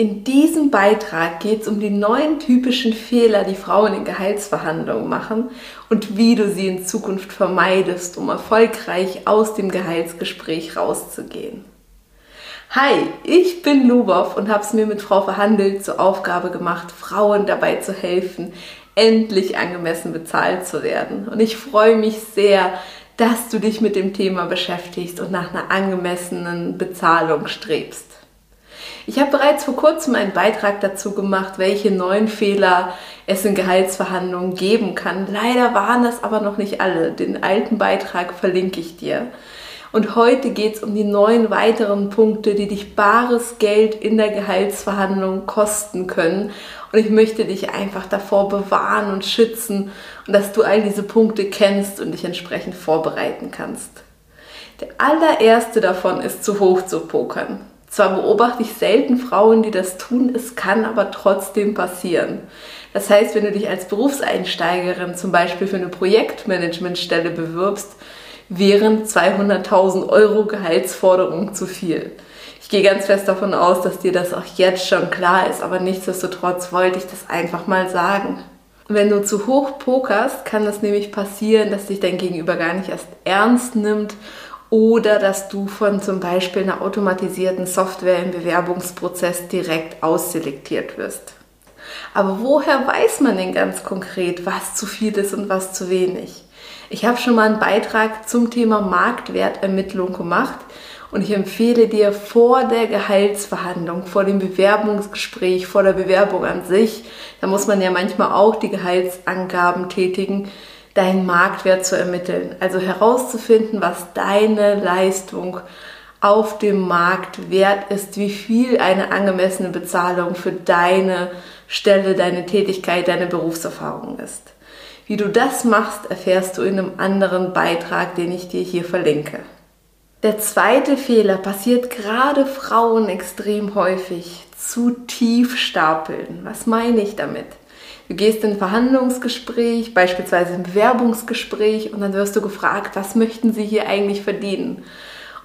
In diesem Beitrag geht es um die neun typischen Fehler, die Frauen in Gehaltsverhandlungen machen und wie du sie in Zukunft vermeidest, um erfolgreich aus dem Gehaltsgespräch rauszugehen. Hi, ich bin Lubov und habe es mir mit Frau Verhandelt zur Aufgabe gemacht, Frauen dabei zu helfen, endlich angemessen bezahlt zu werden. Und ich freue mich sehr, dass du dich mit dem Thema beschäftigst und nach einer angemessenen Bezahlung strebst. Ich habe bereits vor kurzem einen Beitrag dazu gemacht, welche neuen Fehler es in Gehaltsverhandlungen geben kann. Leider waren das aber noch nicht alle. Den alten Beitrag verlinke ich dir. Und heute geht es um die neun weiteren Punkte, die dich bares Geld in der Gehaltsverhandlung kosten können. Und ich möchte dich einfach davor bewahren und schützen und dass du all diese Punkte kennst und dich entsprechend vorbereiten kannst. Der allererste davon ist zu hoch zu pokern. Zwar beobachte ich selten Frauen, die das tun, es kann aber trotzdem passieren. Das heißt, wenn du dich als Berufseinsteigerin zum Beispiel für eine Projektmanagementstelle bewirbst, wären 200.000 Euro Gehaltsforderung zu viel. Ich gehe ganz fest davon aus, dass dir das auch jetzt schon klar ist, aber nichtsdestotrotz wollte ich das einfach mal sagen. Wenn du zu hoch pokerst, kann es nämlich passieren, dass dich dein Gegenüber gar nicht erst ernst nimmt oder dass du von zum Beispiel einer automatisierten Software im Bewerbungsprozess direkt ausselektiert wirst. Aber woher weiß man denn ganz konkret, was zu viel ist und was zu wenig? Ich habe schon mal einen Beitrag zum Thema Marktwertermittlung gemacht und ich empfehle dir vor der Gehaltsverhandlung, vor dem Bewerbungsgespräch, vor der Bewerbung an sich, da muss man ja manchmal auch die Gehaltsangaben tätigen, deinen Marktwert zu ermitteln. Also herauszufinden, was deine Leistung auf dem Markt wert ist, wie viel eine angemessene Bezahlung für deine Stelle, deine Tätigkeit, deine Berufserfahrung ist. Wie du das machst, erfährst du in einem anderen Beitrag, den ich dir hier verlinke. Der zweite Fehler passiert gerade Frauen extrem häufig. Zu tief stapeln. Was meine ich damit? Du gehst in ein Verhandlungsgespräch, beispielsweise ein Bewerbungsgespräch, und dann wirst du gefragt, was möchten sie hier eigentlich verdienen?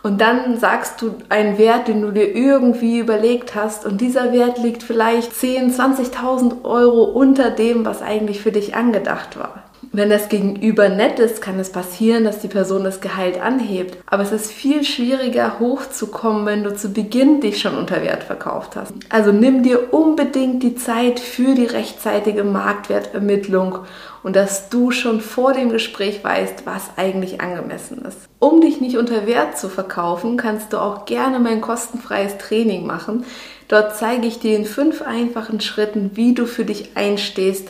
Und dann sagst du einen Wert, den du dir irgendwie überlegt hast und dieser Wert liegt vielleicht 10.000, 20.000 Euro unter dem, was eigentlich für dich angedacht war. Wenn das Gegenüber nett ist, kann es passieren, dass die Person das Gehalt anhebt. Aber es ist viel schwieriger hochzukommen, wenn du zu Beginn dich schon unter Wert verkauft hast. Also nimm dir unbedingt die Zeit für die rechtzeitige Marktwertermittlung und dass du schon vor dem Gespräch weißt, was eigentlich angemessen ist. Um dich nicht unter Wert zu verkaufen, kannst du auch gerne mein kostenfreies Training machen. Dort zeige ich dir in fünf einfachen Schritten, wie du für dich einstehst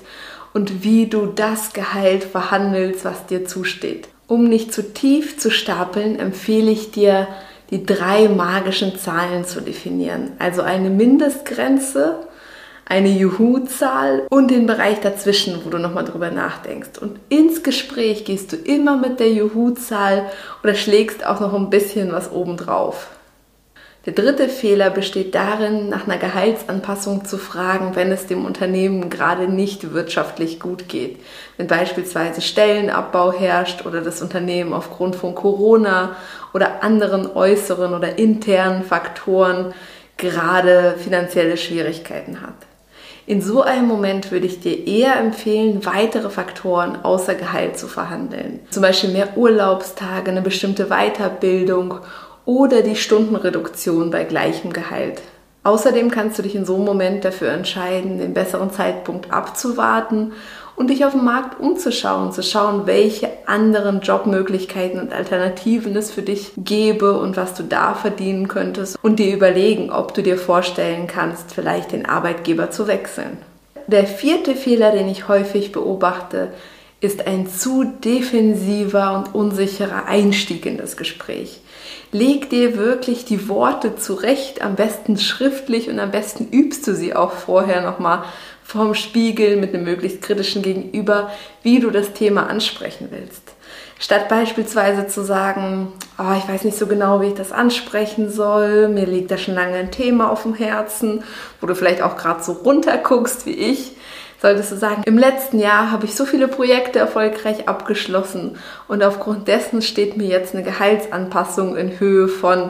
und wie du das Gehalt verhandelst, was dir zusteht. Um nicht zu tief zu stapeln, empfehle ich dir, die drei magischen Zahlen zu definieren. Also eine Mindestgrenze, eine Juhu-Zahl und den Bereich dazwischen, wo du nochmal drüber nachdenkst. Und ins Gespräch gehst du immer mit der Juhu-Zahl oder schlägst auch noch ein bisschen was obendrauf. Der dritte Fehler besteht darin, nach einer Gehaltsanpassung zu fragen, wenn es dem Unternehmen gerade nicht wirtschaftlich gut geht. Wenn beispielsweise Stellenabbau herrscht oder das Unternehmen aufgrund von Corona oder anderen äußeren oder internen Faktoren gerade finanzielle Schwierigkeiten hat. In so einem Moment würde ich dir eher empfehlen, weitere Faktoren außer Gehalt zu verhandeln. Zum Beispiel mehr Urlaubstage, eine bestimmte Weiterbildung oder die Stundenreduktion bei gleichem Gehalt. Außerdem kannst du dich in so einem Moment dafür entscheiden, den besseren Zeitpunkt abzuwarten und dich auf dem Markt umzuschauen, zu schauen, welche anderen Jobmöglichkeiten und Alternativen es für dich gäbe und was du da verdienen könntest und dir überlegen, ob du dir vorstellen kannst, vielleicht den Arbeitgeber zu wechseln. Der vierte Fehler, den ich häufig beobachte, ist ein zu defensiver und unsicherer Einstieg in das Gespräch. Leg dir wirklich die Worte zurecht, am besten schriftlich und am besten übst du sie auch vorher nochmal vorm Spiegel mit einem möglichst kritischen Gegenüber, wie du das Thema ansprechen willst. Statt beispielsweise zu sagen, oh, ich weiß nicht so genau, wie ich das ansprechen soll, mir liegt da schon lange ein Thema auf dem Herzen, wo du vielleicht auch gerade so runterguckst wie ich, solltest du sagen, im letzten Jahr habe ich so viele Projekte erfolgreich abgeschlossen und aufgrund dessen steht mir jetzt eine Gehaltsanpassung in Höhe von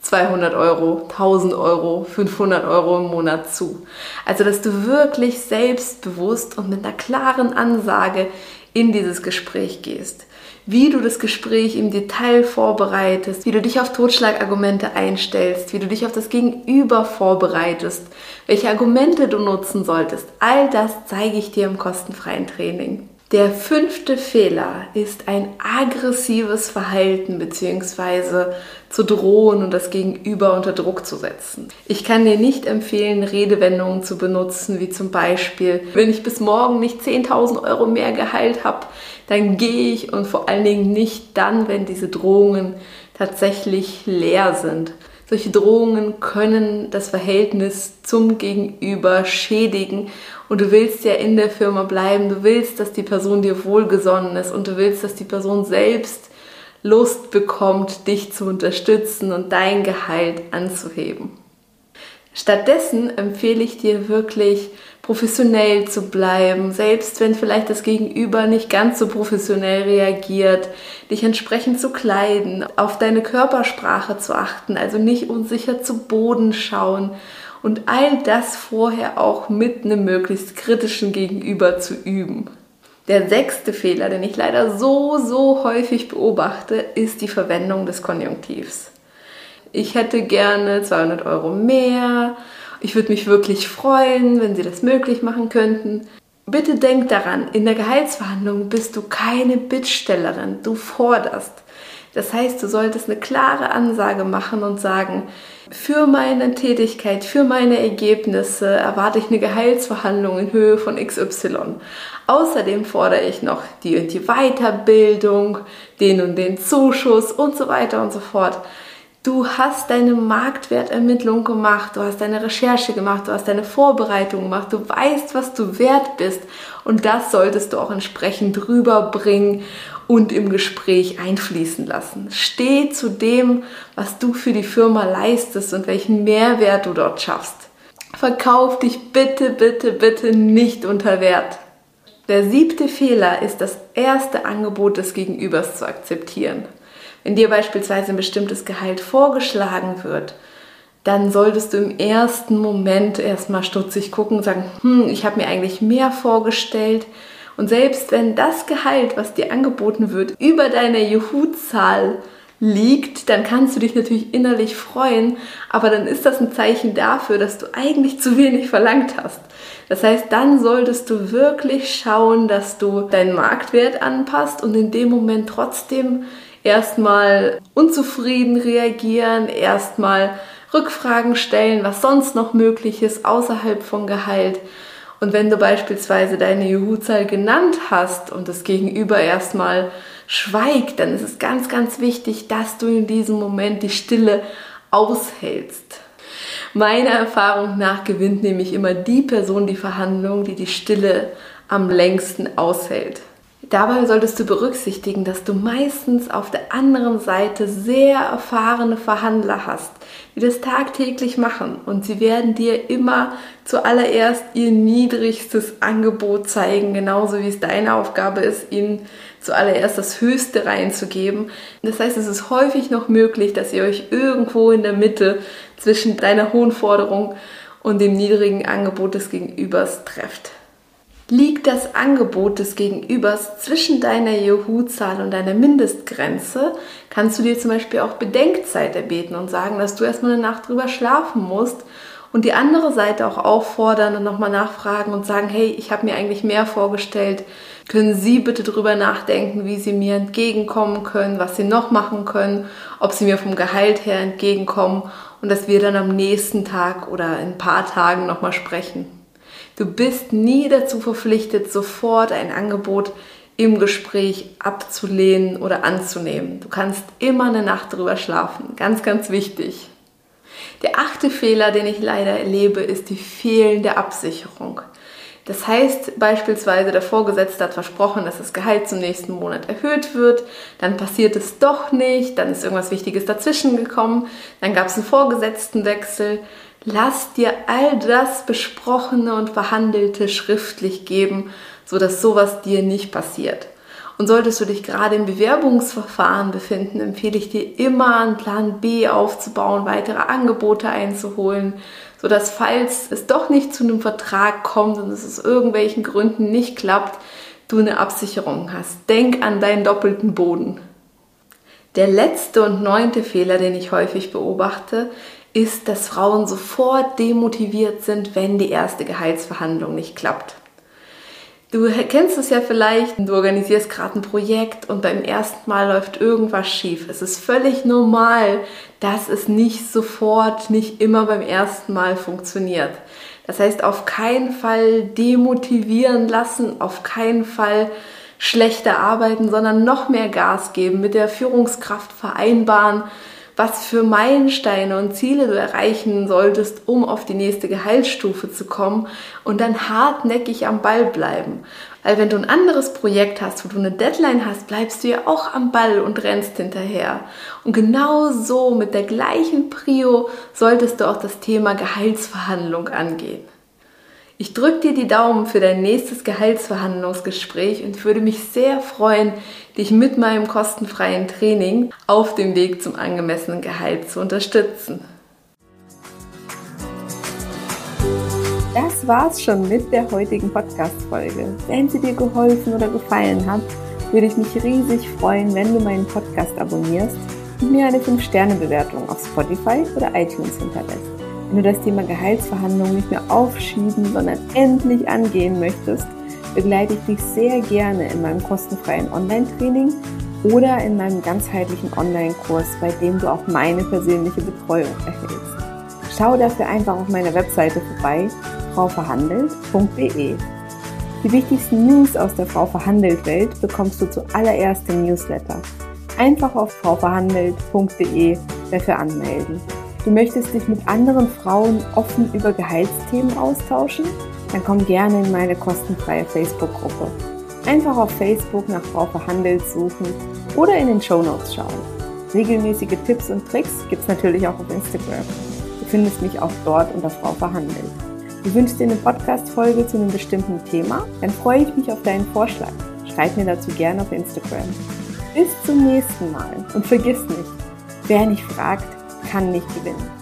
200 Euro, 1000 Euro, 500 Euro im Monat zu. Also, dass du wirklich selbstbewusst und mit einer klaren Ansage in dieses Gespräch gehst wie du das Gespräch im Detail vorbereitest, wie du dich auf Totschlagargumente einstellst, wie du dich auf das Gegenüber vorbereitest, welche Argumente du nutzen solltest. All das zeige ich dir im kostenfreien Training. Der fünfte Fehler ist ein aggressives Verhalten bzw. zu drohen und das Gegenüber unter Druck zu setzen. Ich kann dir nicht empfehlen, Redewendungen zu benutzen, wie zum Beispiel, wenn ich bis morgen nicht 10.000 Euro mehr Gehalt habe, dann gehe ich und vor allen Dingen nicht dann, wenn diese Drohungen tatsächlich leer sind. Solche Drohungen können das Verhältnis zum Gegenüber schädigen. Und du willst ja in der Firma bleiben, du willst, dass die Person dir wohlgesonnen ist. Und du willst, dass die Person selbst Lust bekommt, dich zu unterstützen und dein Gehalt anzuheben. Stattdessen empfehle ich dir wirklich, professionell zu bleiben, selbst wenn vielleicht das Gegenüber nicht ganz so professionell reagiert, dich entsprechend zu kleiden, auf deine Körpersprache zu achten, also nicht unsicher zu Boden schauen und all das vorher auch mit einem möglichst kritischen Gegenüber zu üben. Der sechste Fehler, den ich leider so, so häufig beobachte, ist die Verwendung des Konjunktivs. Ich hätte gerne 200 Euro mehr ich würde mich wirklich freuen, wenn Sie das möglich machen könnten. Bitte denk daran, in der Gehaltsverhandlung bist du keine Bittstellerin, du forderst. Das heißt, du solltest eine klare Ansage machen und sagen, für meine Tätigkeit, für meine Ergebnisse erwarte ich eine Gehaltsverhandlung in Höhe von XY. Außerdem fordere ich noch die und die Weiterbildung, den und den Zuschuss und so weiter und so fort. Du hast deine Marktwertermittlung gemacht, du hast deine Recherche gemacht, du hast deine Vorbereitung gemacht, du weißt, was du wert bist und das solltest du auch entsprechend rüberbringen und im Gespräch einfließen lassen. Steh zu dem, was du für die Firma leistest und welchen Mehrwert du dort schaffst. Verkauf dich bitte, bitte, bitte nicht unter Wert. Der siebte Fehler ist das erste Angebot des Gegenübers zu akzeptieren. Wenn dir beispielsweise ein bestimmtes Gehalt vorgeschlagen wird, dann solltest du im ersten Moment erstmal stutzig gucken und sagen, hm, ich habe mir eigentlich mehr vorgestellt. Und selbst wenn das Gehalt, was dir angeboten wird, über deiner Juhu-Zahl liegt, dann kannst du dich natürlich innerlich freuen, aber dann ist das ein Zeichen dafür, dass du eigentlich zu wenig verlangt hast. Das heißt, dann solltest du wirklich schauen, dass du deinen Marktwert anpasst und in dem Moment trotzdem erstmal unzufrieden reagieren, erstmal Rückfragen stellen, was sonst noch möglich ist außerhalb von Gehalt. Und wenn du beispielsweise deine Juhu-Zahl genannt hast und das Gegenüber erstmal schweigt, dann ist es ganz, ganz wichtig, dass du in diesem Moment die Stille aushältst. Meiner Erfahrung nach gewinnt nämlich immer die Person die Verhandlung, die die Stille am längsten aushält. Dabei solltest du berücksichtigen, dass du meistens auf der anderen Seite sehr erfahrene Verhandler hast, die das tagtäglich machen und sie werden dir immer zuallererst ihr niedrigstes Angebot zeigen, genauso wie es deine Aufgabe ist, ihnen zuallererst das Höchste reinzugeben. Das heißt, es ist häufig noch möglich, dass ihr euch irgendwo in der Mitte zwischen deiner hohen Forderung und dem niedrigen Angebot des Gegenübers trefft. Liegt das Angebot des Gegenübers zwischen deiner Juhu-Zahl und deiner Mindestgrenze, kannst du dir zum Beispiel auch Bedenkzeit erbeten und sagen, dass du erstmal eine Nacht drüber schlafen musst und die andere Seite auch auffordern und nochmal nachfragen und sagen, hey, ich habe mir eigentlich mehr vorgestellt. Können Sie bitte drüber nachdenken, wie Sie mir entgegenkommen können, was Sie noch machen können, ob Sie mir vom Gehalt her entgegenkommen und dass wir dann am nächsten Tag oder in ein paar Tagen nochmal sprechen. Du bist nie dazu verpflichtet, sofort ein Angebot im Gespräch abzulehnen oder anzunehmen. Du kannst immer eine Nacht drüber schlafen. Ganz, ganz wichtig. Der achte Fehler, den ich leider erlebe, ist die fehlende Absicherung. Das heißt beispielsweise, der Vorgesetzte hat versprochen, dass das Gehalt zum nächsten Monat erhöht wird, dann passiert es doch nicht, dann ist irgendwas Wichtiges dazwischen gekommen, dann gab es einen Vorgesetztenwechsel. Lass dir all das Besprochene und Verhandelte schriftlich geben, sodass sowas dir nicht passiert. Und solltest du dich gerade im Bewerbungsverfahren befinden, empfehle ich dir immer einen Plan B aufzubauen, weitere Angebote einzuholen, sodass falls es doch nicht zu einem Vertrag kommt und es aus irgendwelchen Gründen nicht klappt, du eine Absicherung hast. Denk an deinen doppelten Boden. Der letzte und neunte Fehler, den ich häufig beobachte, ist, dass Frauen sofort demotiviert sind, wenn die erste Gehaltsverhandlung nicht klappt. Du kennst es ja vielleicht, du organisierst gerade ein Projekt und beim ersten Mal läuft irgendwas schief. Es ist völlig normal, dass es nicht sofort, nicht immer beim ersten Mal funktioniert. Das heißt, auf keinen Fall demotivieren lassen, auf keinen Fall schlechter arbeiten, sondern noch mehr Gas geben, mit der Führungskraft vereinbaren, was für Meilensteine und Ziele du erreichen solltest, um auf die nächste Gehaltsstufe zu kommen und dann hartnäckig am Ball bleiben. Weil wenn du ein anderes Projekt hast, wo du eine Deadline hast, bleibst du ja auch am Ball und rennst hinterher. Und genau so mit der gleichen Prio solltest du auch das Thema Gehaltsverhandlung angehen. Ich drücke dir die Daumen für dein nächstes Gehaltsverhandlungsgespräch und würde mich sehr freuen, dich mit meinem kostenfreien Training auf dem Weg zum angemessenen Gehalt zu unterstützen. Das war's schon mit der heutigen Podcast-Folge. Wenn sie dir geholfen oder gefallen hat, würde ich mich riesig freuen, wenn du meinen Podcast abonnierst und mir eine 5-Sterne-Bewertung auf Spotify oder iTunes hinterlässt. Wenn du das Thema Gehaltsverhandlungen nicht mehr aufschieben, sondern endlich angehen möchtest, begleite ich dich sehr gerne in meinem kostenfreien Online-Training oder in meinem ganzheitlichen Online-Kurs, bei dem du auch meine persönliche Betreuung erhältst. Schau dafür einfach auf meiner Webseite vorbei, frauverhandelt.de. Die wichtigsten News aus der Frau Verhandelt Welt bekommst du zuallererst im Newsletter. Einfach auf frauverhandelt.de dafür anmelden. Du möchtest dich mit anderen Frauen offen über Gehaltsthemen austauschen? Dann komm gerne in meine kostenfreie Facebook-Gruppe. Einfach auf Facebook nach Frau Verhandelt suchen oder in den Show Notes schauen. Regelmäßige Tipps und Tricks gibt es natürlich auch auf Instagram. Du findest mich auch dort unter Frau Verhandelt. Du wünschst dir eine Podcast-Folge zu einem bestimmten Thema? Dann freue ich mich auf deinen Vorschlag. Schreib mir dazu gerne auf Instagram. Bis zum nächsten Mal und vergiss nicht, wer nicht fragt, kann nicht gewinnen.